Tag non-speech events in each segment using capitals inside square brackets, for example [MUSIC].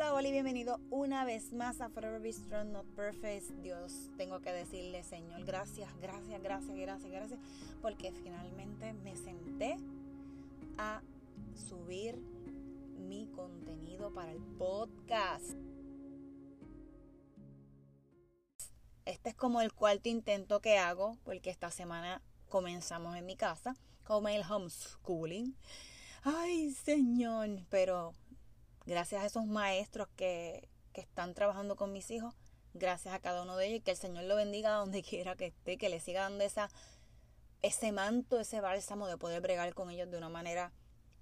Hola, hola y bienvenido una vez más a Forever Be Strong, Not Perfect. Dios, tengo que decirle, Señor, gracias, gracias, gracias, gracias, gracias, porque finalmente me senté a subir mi contenido para el podcast. Este es como el cuarto intento que hago, porque esta semana comenzamos en mi casa con el homeschooling. Ay, Señor, pero gracias a esos maestros que, están trabajando con mis hijos, gracias a cada uno de ellos y que el Señor lo bendiga donde [LAUGHS] quiera que esté, que le siga dando ese manto, ese bálsamo de poder bregar con ellos de una manera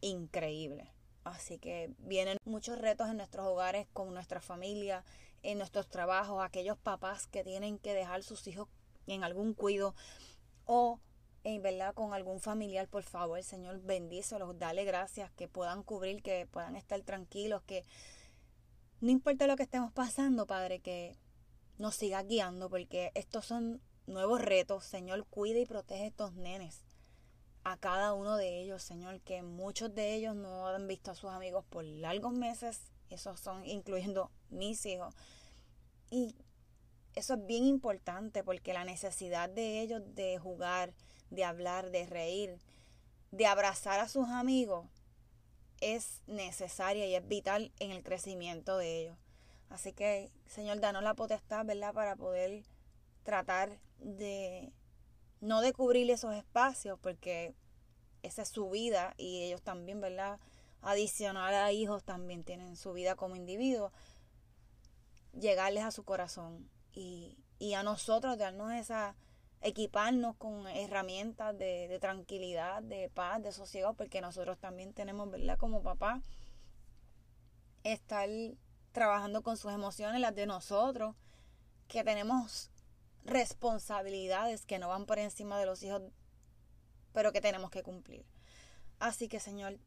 increíble. Así que vienen muchos retos en nuestros hogares, con nuestra familia, en nuestros trabajos, aquellos papás que tienen que dejar sus hijos en algún cuido o en verdad con algún familiar, por favor, Señor, bendícelos, dale gracias, que puedan cubrir, que puedan estar tranquilos, que no importa lo que estemos pasando, Padre, que nos siga guiando, porque estos son nuevos retos, Señor, cuida y protege a estos nenes, a cada uno de ellos, Señor, que muchos de ellos no han visto a sus amigos por largos meses, esos son incluyendo mis hijos, y eso es bien importante porque la necesidad de ellos de jugar, de hablar, de reír, de abrazar a sus amigos, es necesaria y es vital en el crecimiento de ellos. Así que, Señor, danos la potestad, ¿verdad?, para poder tratar de, no de cubrir esos espacios, porque esa es su vida y ellos también, ¿verdad? Adicional a hijos también tienen su vida como individuos, llegarles a su corazón y, y a nosotros darnos esa equiparnos con herramientas de, tranquilidad, de paz, de sosiego, porque nosotros también tenemos, ¿verdad? Como papá, estar trabajando con sus emociones, las de nosotros, que tenemos responsabilidades que no van por encima de los hijos, pero que tenemos que cumplir. Así que, Señor,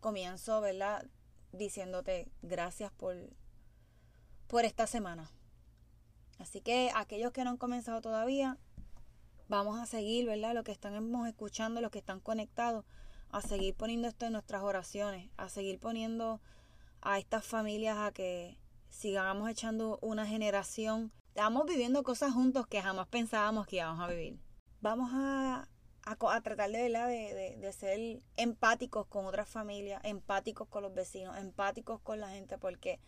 comienzo, ¿verdad? Diciéndote gracias por, por esta semana. Así que aquellos que no han comenzado todavía, vamos a seguir, ¿verdad? Lo que estamos escuchando, los que están conectados, a seguir poniendo esto en nuestras oraciones, a seguir poniendo a estas familias a que sigamos echando una generación. Estamos viviendo cosas juntos que jamás pensábamos que íbamos a vivir. Vamos a, a, tratar de, ¿verdad? De, de, ser empáticos con otras familias, empáticos con los vecinos, empáticos con la gente, porque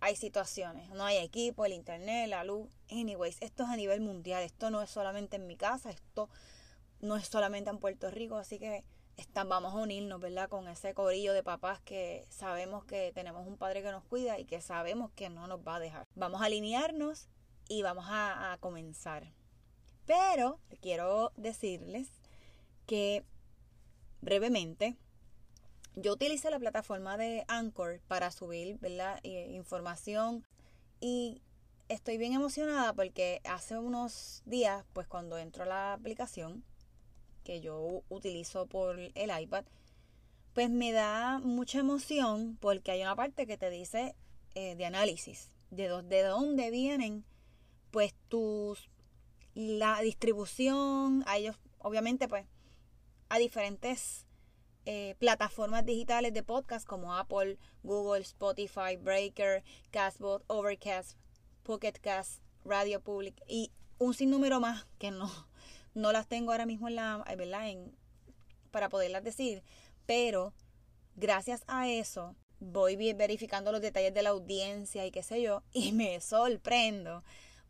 hay situaciones, no hay equipo, el internet, la luz. Anyways, esto es a nivel mundial, esto no es solamente en mi casa, esto no es solamente en Puerto Rico, así que vamos a unirnos, ¿verdad? Con ese corillo de papás que sabemos que tenemos un padre que nos cuida y que sabemos que no nos va a dejar. Vamos a alinearnos y vamos a comenzar. Pero quiero decirles que brevemente yo utilicé la plataforma de Anchor para subir ¿verdad? información y estoy bien emocionada porque hace unos días, pues cuando entro a la aplicación que yo utilizo por el iPad, pues me da mucha emoción porque hay una parte que te dice eh, de análisis, de, de dónde vienen pues tus, la distribución, a ellos obviamente pues a diferentes eh, plataformas digitales de podcast como Apple, Google, Spotify, Breaker, Castbot, Overcast, Pocketcast, Radio Public y un sinnúmero más que no, [LAUGHS] no las tengo ahora mismo en la, ¿verdad? En, para poderlas decir, pero gracias a eso voy verificando los detalles de la audiencia y qué sé yo, [LAUGHS] y me sorprendo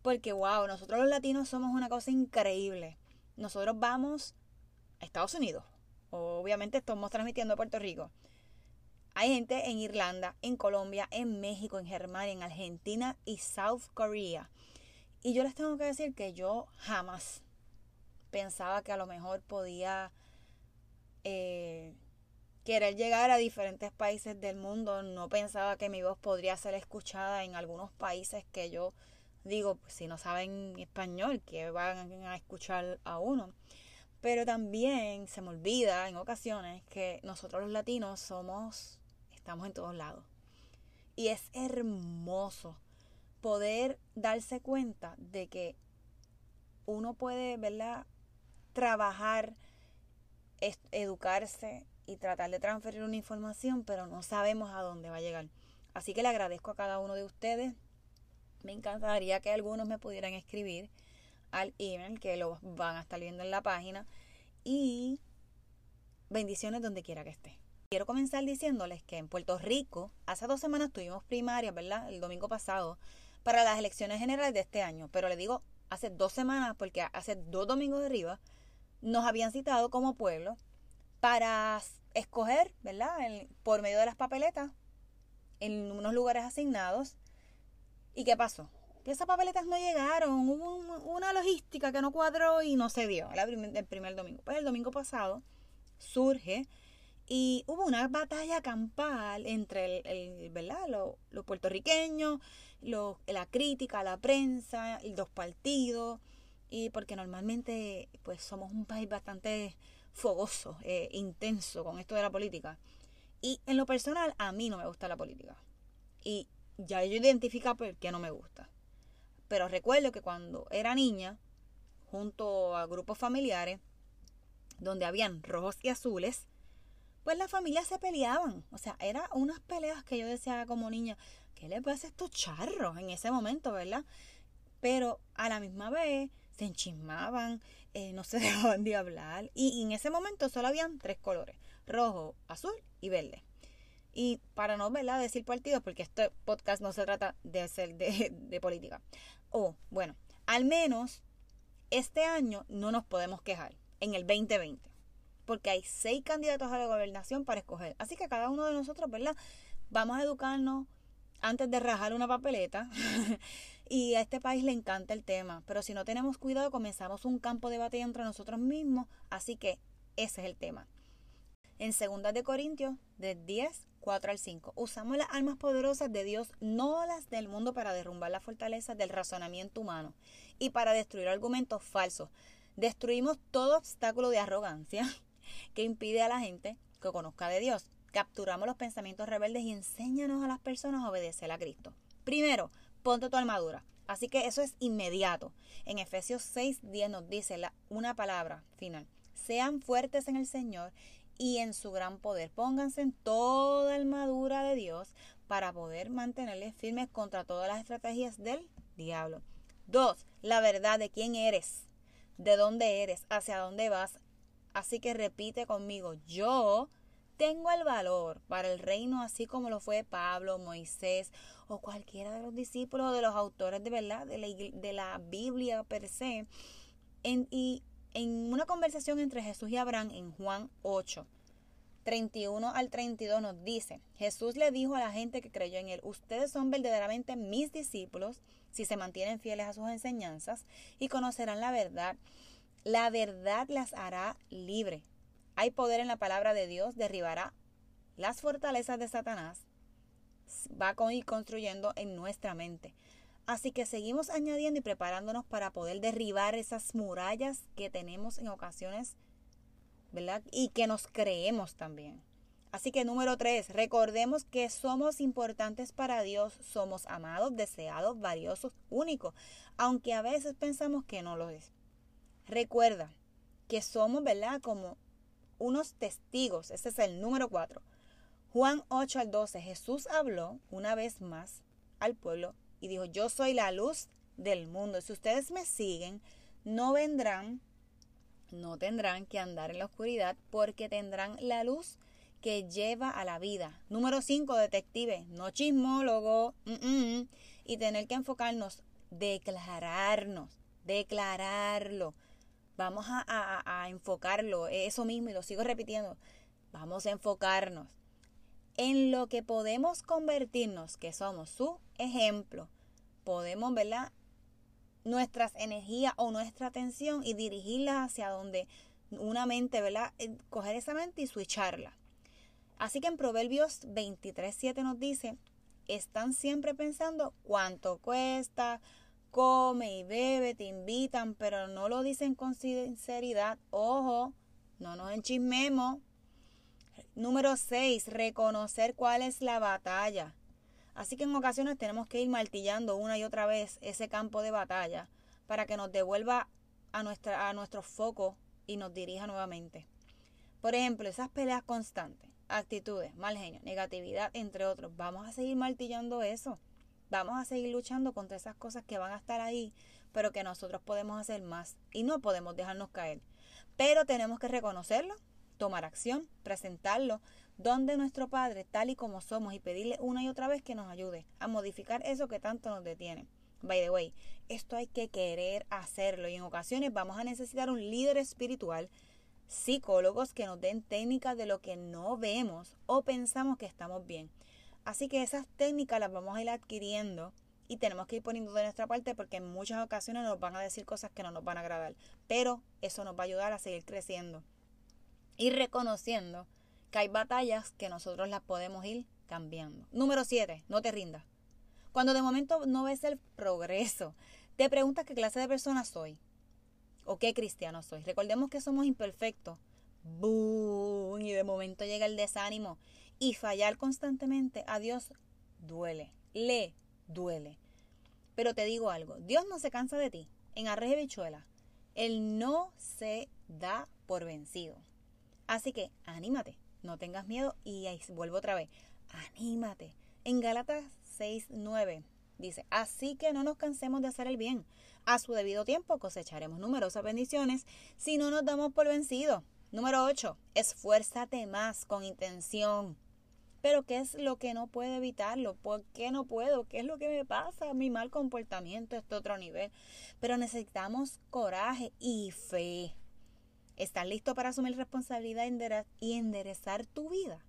porque, wow, nosotros los latinos somos una cosa increíble. Nosotros vamos a Estados Unidos, obviamente estamos transmitiendo a Puerto Rico. Hay gente en Irlanda, en Colombia, en México, en Germania, en Argentina y South Korea. Y yo les tengo que decir que yo jamás pensaba que a lo mejor podía eh, querer llegar a diferentes países del mundo. No pensaba que mi voz podría ser escuchada en algunos países que yo digo, pues, si no saben español, que van a escuchar a uno. Pero también se me olvida en ocasiones que nosotros los latinos somos, estamos en todos lados. Y es hermoso poder darse cuenta de que uno puede, ¿verdad? Trabajar, educarse y tratar de transferir una información, pero no sabemos a dónde va a llegar. Así que le agradezco a cada uno de ustedes. Me encantaría que algunos me pudieran escribir al email que lo van a estar viendo en la página. Y bendiciones donde quiera que esté. Quiero comenzar diciéndoles que en Puerto Rico, hace dos semanas tuvimos primaria, ¿verdad? El domingo pasado, para las elecciones generales de este año. Pero le digo hace dos semanas, porque hace dos domingos de arriba, nos habían citado como pueblo para escoger, ¿verdad? por medio de las papeletas, en unos lugares asignados. ¿Y qué pasó? Que esas papeletas no llegaron, hubo una que no cuadró y no se dio el primer domingo. Pues el domingo pasado surge y hubo una batalla campal entre el, ¿verdad? Los, puertorriqueños, la crítica, la prensa, los dos partidos, y porque normalmente pues somos un país bastante fogoso, eh, intenso con esto de la política. Y en lo personal, a mí no me gusta la política. Y ya yo identifico por qué no me gusta. Pero recuerdo que cuando era niña, junto a grupos familiares, donde habían rojos y azules, pues las familias se peleaban. O sea, eran unas peleas que yo decía como niña, ¿qué le pasa a estos charros en ese momento, verdad? Pero a la misma vez se enchismaban, eh, no se [LAUGHS] dejaban de hablar. Y, en ese momento solo habían tres colores, rojo, azul y verde. Y para no ¿verdad? decir partidos, porque este podcast no se trata de ser de, [LAUGHS] de política. O, bueno, al menos este año no nos podemos quejar en el 2020 porque hay seis candidatos a la gobernación para escoger. Así que cada uno de nosotros, ¿verdad? Vamos a educarnos antes de rajar una papeleta. [LAUGHS] y a este país le encanta el tema, pero si no tenemos cuidado comenzamos un campo de batalla entre nosotros mismos, así que ese es el tema. En 2 de Corintios, de 10, 4 al 5, usamos las armas poderosas de Dios, no las del mundo, para derrumbar las fortalezas del razonamiento humano y para destruir argumentos falsos. Destruimos todo obstáculo de arrogancia [LAUGHS] que impide a la gente que conozca de Dios. Capturamos los pensamientos rebeldes y enséñanos a las personas a obedecer a Cristo. Primero, ponte tu armadura. Así que eso es inmediato. En Efesios 6, 10 nos dice una palabra final. Sean fuertes en el Señor y en su gran poder. Pónganse en toda armadura de Dios para poder mantenerles firmes contra todas las estrategias del diablo. Dos, la verdad de quién eres, de dónde eres, hacia dónde vas, Así que repite conmigo, yo tengo el valor para el reino así como lo fue Pablo, Moisés o cualquiera de los discípulos de los autores de verdad de la, de la Biblia per se. Y en una conversación entre Jesús y Abraham en Juan 8, 31 al 32 nos dice, Jesús le dijo a la gente que creyó en él, ustedes son verdaderamente mis discípulos si se mantienen fieles a sus enseñanzas y conocerán la verdad la verdad las hará libre. Hay poder en la palabra de Dios, derribará las fortalezas de Satanás. Va a ir construyendo en nuestra mente. Así que seguimos añadiendo y preparándonos para poder derribar esas murallas que tenemos en ocasiones, ¿verdad? Y que nos creemos también. Así que número tres, recordemos que somos importantes para Dios, somos amados, deseados, valiosos, únicos, aunque a veces pensamos que no lo es. Recuerda que somos, ¿verdad? Como unos testigos. Ese es el número 4. Juan 8 al 12. Jesús habló una vez más al pueblo y dijo, yo soy la luz del mundo. Si ustedes me siguen, no vendrán, no tendrán que andar en la oscuridad porque tendrán la luz que lleva a la vida. Número 5, detective, no chismólogo. y tener que enfocarnos, declararnos, declararlo. Vamos a, enfocarlo, eso mismo, y lo sigo repitiendo. Vamos a enfocarnos en lo que podemos convertirnos, que somos su ejemplo. Podemos, ¿verdad? Nuestras energías o nuestra atención y dirigirla hacia donde una mente, ¿verdad? Eh, coger esa mente y switcharla. Así que en Proverbios 23.7 nos dice, están siempre pensando cuánto cuesta, come y bebe, te invitan, pero no lo dicen con sinceridad. Ojo, no nos enchismemos. Número 6, reconocer cuál es la batalla. Así que en ocasiones tenemos que ir martillando una y otra vez ese campo de batalla para que nos devuelva a, nuestra, a nuestro foco y nos dirija nuevamente. Por ejemplo, esas peleas constantes. Actitudes, mal genio, negatividad, entre otros. Vamos a seguir martillando eso. Vamos a seguir luchando contra esas cosas que van a estar ahí, pero que nosotros podemos hacer más y no podemos dejarnos caer. Pero tenemos que reconocerlo, tomar acción, presentarlo donde nuestro Padre, tal y como somos, y pedirle una y otra vez que nos ayude a modificar eso que tanto nos detiene. By the way, esto hay que querer hacerlo y en ocasiones vamos a necesitar un líder espiritual, psicólogos que nos den técnicas de lo que no vemos o pensamos que estamos bien. Así que esas técnicas las vamos a ir adquiriendo y tenemos que ir poniendo de nuestra parte porque en muchas ocasiones nos van a decir cosas que no nos van a agradar. Pero eso nos va a ayudar a seguir creciendo y reconociendo que hay batallas que nosotros las podemos ir cambiando. Número 7, no te rindas. Cuando de momento no ves el progreso, te preguntas qué clase de persona soy o qué cristiano soy. Recordemos que somos imperfectos. ¡Bum! Y de momento llega el desánimo. Y fallar constantemente a Dios duele. Le duele. Pero te digo algo, Dios no se cansa de ti. En Arreje Bichuela, Él no se da por vencido. Así que anímate, no tengas miedo y ahí vuelvo otra vez. Anímate. En Gálatas 6, 9 dice, así que no nos cansemos de hacer el bien. A su debido tiempo cosecharemos numerosas bendiciones si no nos damos por vencidos. Número 8. Esfuérzate más con intención. Pero ¿qué es lo que no puedo evitarlo? ¿Por qué no puedo? ¿Qué es lo que me pasa? Mi mal comportamiento, este otro nivel. Pero necesitamos coraje y fe. ¿Estás listo para asumir responsabilidad y enderezar tu vida?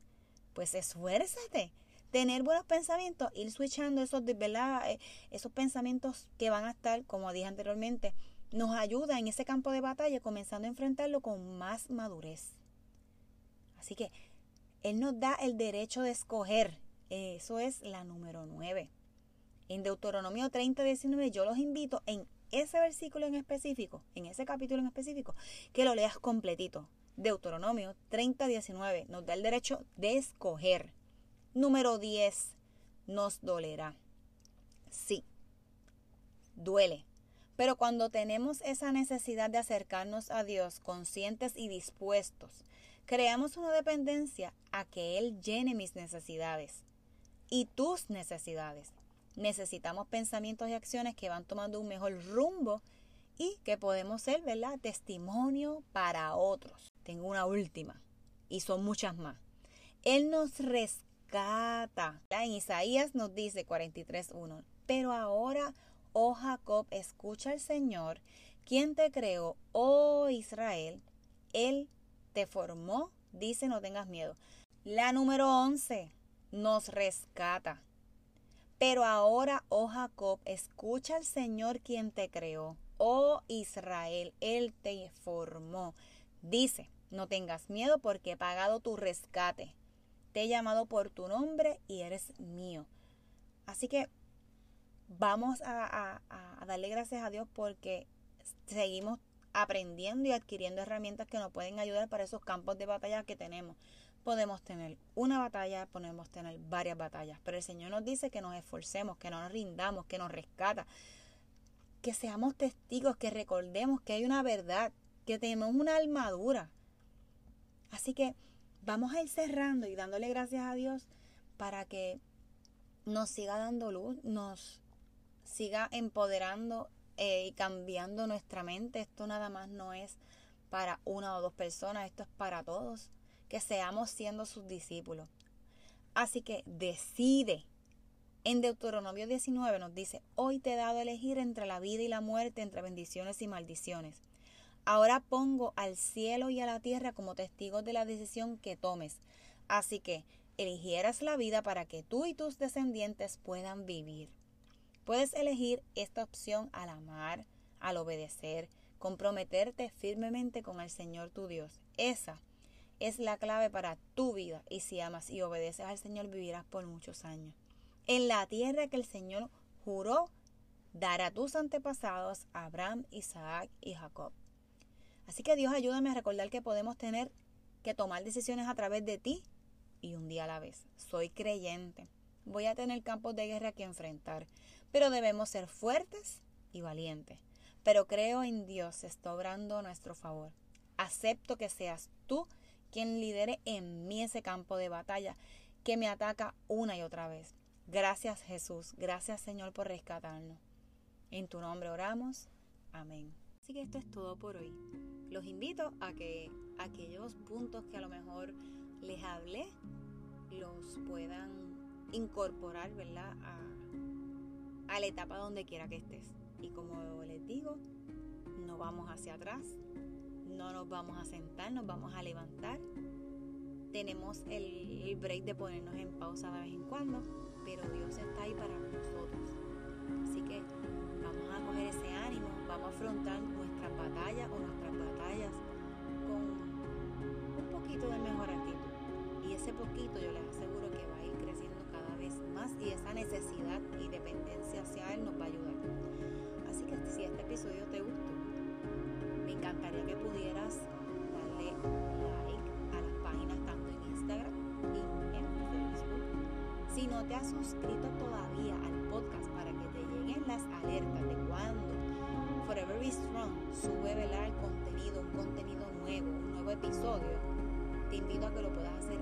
Pues esfuérzate tener buenos pensamientos, ir switchando esos. Eh, esos pensamientos que van a estar, como dije anteriormente, nos ayuda en ese campo de batalla, comenzando a enfrentarlo con más madurez. Así que Él nos da el derecho de escoger. Eso es la número 9. En Deuteronomio 30, 19, yo los invito en ese versículo en específico, en ese capítulo en específico, que lo leas completito. Deuteronomio 30, 19 nos da el derecho de escoger. Número 10. Nos dolerá. Sí, duele. Pero cuando tenemos esa necesidad de acercarnos a Dios conscientes y dispuestos, creamos una dependencia a que Él llene mis necesidades y tus necesidades. Necesitamos pensamientos y acciones que van tomando un mejor rumbo y que podemos ser, ¿verdad? Testimonio para otros. Tengo una última y son muchas más. Él nos rescata en Isaías nos dice 43.1, pero ahora, oh Jacob, escucha al Señor, quien te creó, oh Israel, Él te formó, dice no tengas miedo. La número 11 nos rescata. Pero ahora, oh Jacob, escucha al Señor quien te creó. Oh Israel, Él te formó. Dice, no tengas miedo porque he pagado tu rescate te he llamado por tu nombre y eres mío. Así que vamos a, darle gracias a Dios porque seguimos aprendiendo y adquiriendo herramientas que nos pueden ayudar para esos campos de batalla que tenemos. Podemos tener una batalla, podemos tener varias batallas, pero el Señor nos dice que nos esforcemos, que no nos rindamos, que nos rescata, que seamos testigos, que recordemos que hay una verdad, que tenemos una armadura. Así que vamos a ir cerrando y dándole gracias a Dios para que nos siga dando luz, nos siga empoderando eh, y cambiando nuestra mente. Esto nada más no es para una o dos personas, esto es para todos, que seamos siendo sus discípulos. Así que decide. En Deuteronomio 19 nos dice, hoy te he dado a elegir entre la vida y la muerte, entre bendiciones y maldiciones. Ahora pongo al cielo y a la tierra como testigos de la decisión que tomes. Así que eligieras la vida para que tú y tus descendientes puedan vivir. Puedes elegir esta opción al amar, al obedecer, comprometerte firmemente con el Señor tu Dios. Esa es la clave para tu vida y si amas y obedeces al Señor vivirás por muchos años. En la tierra que el Señor juró dar a tus antepasados, Abraham, Isaac y Jacob. Así que Dios ayúdame a recordar que podemos tener que tomar decisiones a través de ti y un día a la vez. Soy creyente. Voy a tener campos de guerra que enfrentar, pero debemos ser fuertes y valientes. Pero creo en Dios, está obrando a nuestro favor. Acepto que seas tú quien lidere en mí ese campo de batalla que me ataca una y otra vez. Gracias Jesús, gracias Señor por rescatarnos. En tu nombre oramos. Amén. Así que esto es todo por hoy. Los invito a que aquellos puntos que a lo mejor les hablé los puedan incorporar, ¿verdad? A, a la etapa donde quiera que estés. Y como les digo, no vamos hacia atrás, no nos vamos a sentar, nos vamos a levantar. Tenemos el, break de ponernos en pausa de vez en cuando, pero Dios está ahí para nosotros. Así que vamos a coger ese ánimo, vamos a afrontar nuestras batallas o nuestras batallas con un poquito de mejor actitud. Y ese poquito yo les aseguro que va a ir creciendo cada vez más y esa necesidad y dependencia hacia Él nos va a ayudar. Así que si este episodio te gustó, me encantaría que pudieras darle like a las páginas tanto en Instagram y en Facebook. Si no te has suscrito todavía al podcast para que te lleguen las alertas de cuando Forever Be Strong sube el contenido, un contenido nuevo, un nuevo episodio, te invito a que lo puedas hacer